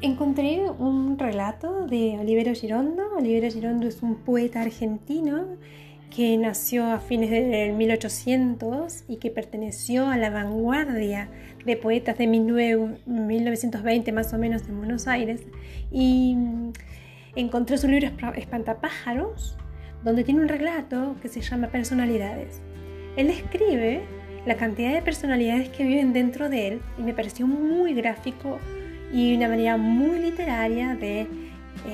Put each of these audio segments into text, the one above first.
encontré un relato de Olivero Girondo. Olivero Girondo es un poeta argentino que nació a fines del 1800 y que perteneció a la vanguardia de poetas de 1920 más o menos en Buenos Aires. Y encontré su libro Espantapájaros, donde tiene un relato que se llama Personalidades. Él escribe la cantidad de personalidades que viven dentro de él y me pareció muy gráfico y una manera muy literaria de eh,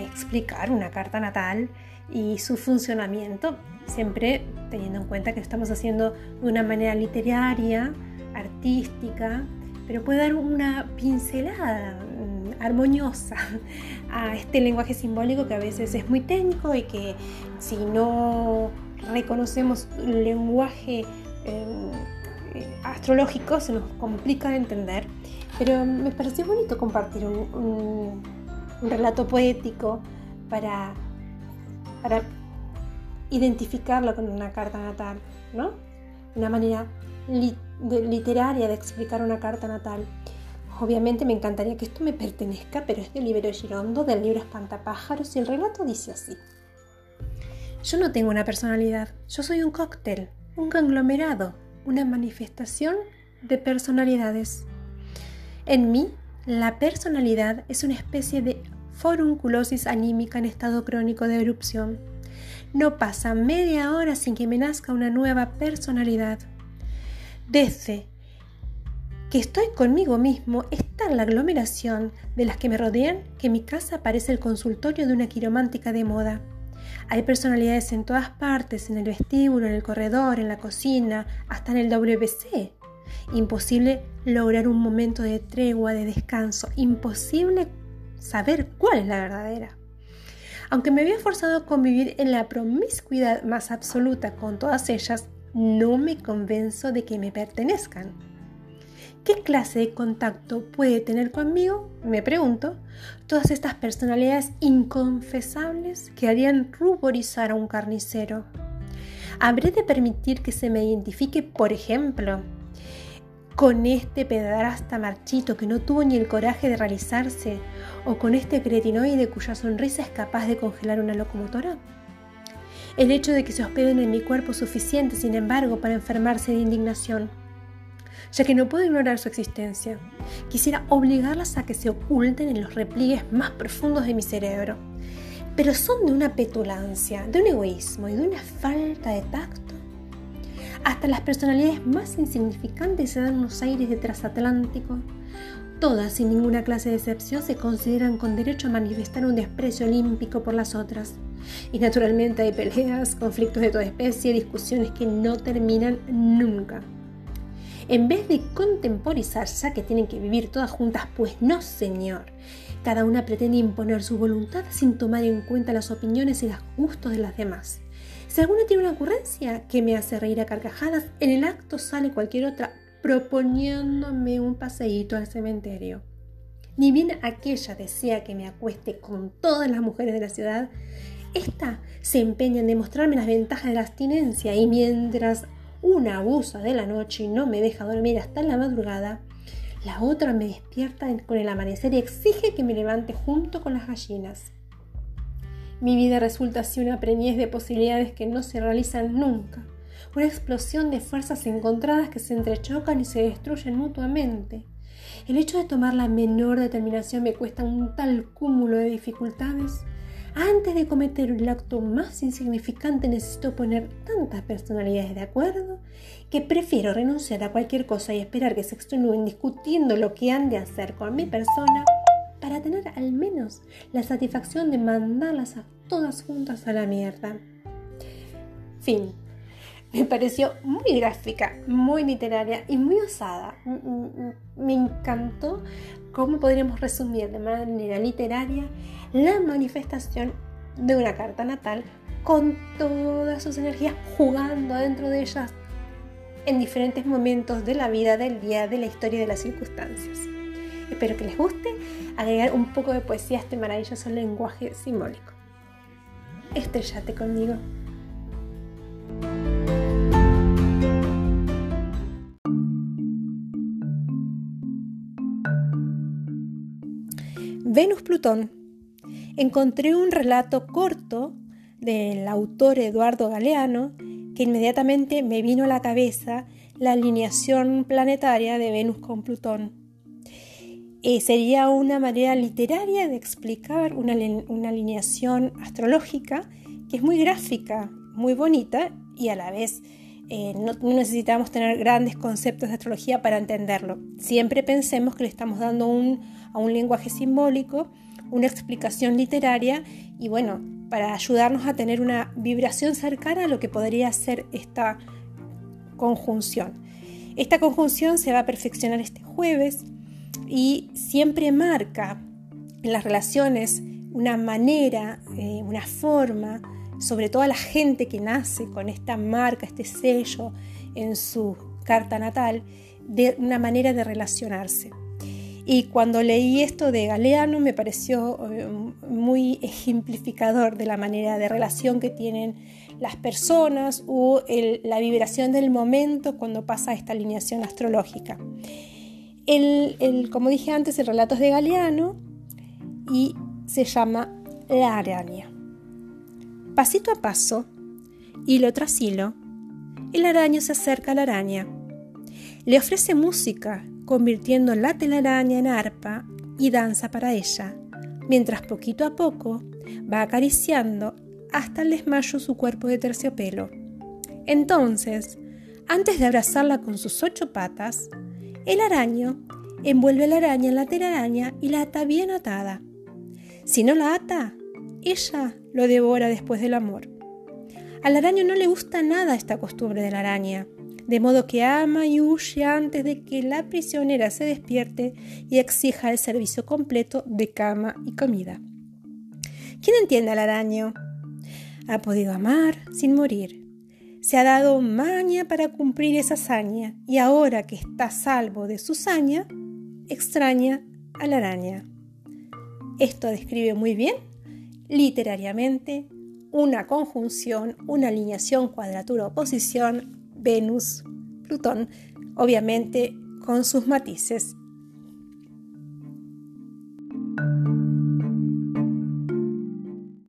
explicar una carta natal y su funcionamiento, siempre teniendo en cuenta que estamos haciendo de una manera literaria, artística, pero puede dar una pincelada mm, armoniosa a este lenguaje simbólico que a veces es muy técnico y que si no reconocemos el lenguaje em, eh, astrológico se nos complica de entender. Pero me pareció bonito compartir un, relato poético para, identificarlo con una carta natal, ¿no? Una manera literaria de explicar una carta natal. Obviamente me encantaría que esto me pertenezca, pero es de Libero Girondo, del libro Espantapájaros, y el relato dice así. Yo no tengo una personalidad, yo soy un cóctel, un conglomerado, una manifestación de personalidades. En mí, la personalidad es una especie de forunculosis anímica en estado crónico de erupción. No pasa media hora sin que me nazca una nueva personalidad. Desde que estoy conmigo mismo está la aglomeración de las que me rodean que mi casa parece el consultorio de una quiromántica de moda. Hay personalidades en todas partes, en el vestíbulo, en el corredor, en la cocina, hasta en el WC. Imposible lograr un momento de tregua, de descanso. Imposible saber cuál es la verdadera. Aunque me había forzado a convivir en la promiscuidad más absoluta con todas ellas, no me convenzo de que me pertenezcan. ¿Qué clase de contacto puede tener conmigo? Me pregunto. Todas estas personalidades inconfesables que harían ruborizar a un carnicero. ¿Habré de permitir que se me identifique, por ejemplo, con este pedrasta marchito que no tuvo ni el coraje de realizarse, o con este cretinoide cuya sonrisa es capaz de congelar una locomotora? El hecho de que se hospeden en mi cuerpo es suficiente, sin embargo, para enfermarse de indignación, ya que no puedo ignorar su existencia. Quisiera obligarlas a que se oculten en los repliegues más profundos de mi cerebro, pero son de una petulancia, de un egoísmo y de una falta de tacto hasta las personalidades más insignificantes se dan unos aires de transatlántico. Todas, sin ninguna clase de excepción, se consideran con derecho a manifestar un desprecio olímpico por las otras. Y naturalmente hay peleas, conflictos de toda especie, discusiones que no terminan nunca. En vez de contemporizar, ya que tienen que vivir todas juntas, pues no, señor. Cada una pretende imponer su voluntad sin tomar en cuenta las opiniones y los gustos de las demás. Si tiene una ocurrencia que me hace reír a carcajadas, en el acto sale cualquier otra proponiéndome un paseíto al cementerio. Ni bien aquella desea que me acueste con todas las mujeres de la ciudad, esta se empeña en demostrarme las ventajas de la abstinencia y mientras una abusa de la noche y no me deja dormir hasta la madrugada, la otra me despierta con el amanecer y exige que me levante junto con las gallinas. Mi vida resulta así una preñez de posibilidades que no se realizan nunca, una explosión de fuerzas encontradas que se entrechocan y se destruyen mutuamente. El hecho de tomar la menor determinación me cuesta un tal cúmulo de dificultades. Antes de cometer el acto más insignificante necesito poner tantas personalidades de acuerdo que prefiero renunciar a cualquier cosa y esperar que se extenúen discutiendo lo que han de hacer con mi persona para tener al menos la satisfacción de mandarlas a todas juntas a la mierda. Fin. Me pareció muy gráfica, muy literaria y muy osada. Me encantó cómo podríamos resumir de manera literaria la manifestación de una carta natal con todas sus energías jugando dentro de ellas en diferentes momentos de la vida, del día, de la historia y de las circunstancias. Espero que les guste agregar un poco de poesía a este maravilloso lenguaje simbólico. Estrellate conmigo. Venus-Plutón. Encontré un relato corto del autor Eduardo Galeano que inmediatamente me vino a la cabeza la alineación planetaria de Venus con Plutón. Eh, sería una manera literaria de explicar una, alineación astrológica que es muy gráfica, muy bonita y a la vez eh, no, necesitamos tener grandes conceptos de astrología para entenderlo. Siempre pensemos que le estamos dando a un lenguaje simbólico una explicación literaria y bueno, para ayudarnos a tener una vibración cercana a lo que podría ser esta conjunción. Esta conjunción se va a perfeccionar este jueves y siempre marca en las relaciones una manera, eh, una forma, sobre todo a la gente que nace con esta marca, este sello en su carta natal, de una manera de relacionarse. Y cuando leí esto de Galeano me pareció eh, muy ejemplificador de la manera de relación que tienen las personas o la vibración del momento cuando pasa esta alineación astrológica. El, como dije antes, el relato es de Galeano y se llama La araña. Pasito a paso, hilo tras hilo, el araño se acerca a la araña. Le ofrece música convirtiendo la telaraña en arpa y danza para ella, mientras poquito a poco va acariciando hasta el desmayo su cuerpo de terciopelo. Entonces, antes de abrazarla con sus ocho patas, el araño envuelve a la araña en la telaraña y la ata bien atada. Si no la ata, ella lo devora después del amor. Al araño no le gusta nada esta costumbre de la araña, de modo que ama y huye antes de que la prisionera se despierte y exija el servicio completo de cama y comida. ¿Quién entiende al araño? Ha podido amar sin morir. Se ha dado maña para cumplir esa hazaña y ahora que está salvo de su saña, extraña a la araña. Esto describe muy bien, literariamente, una conjunción, una alineación, cuadratura, oposición Venus, Plutón, obviamente con sus matices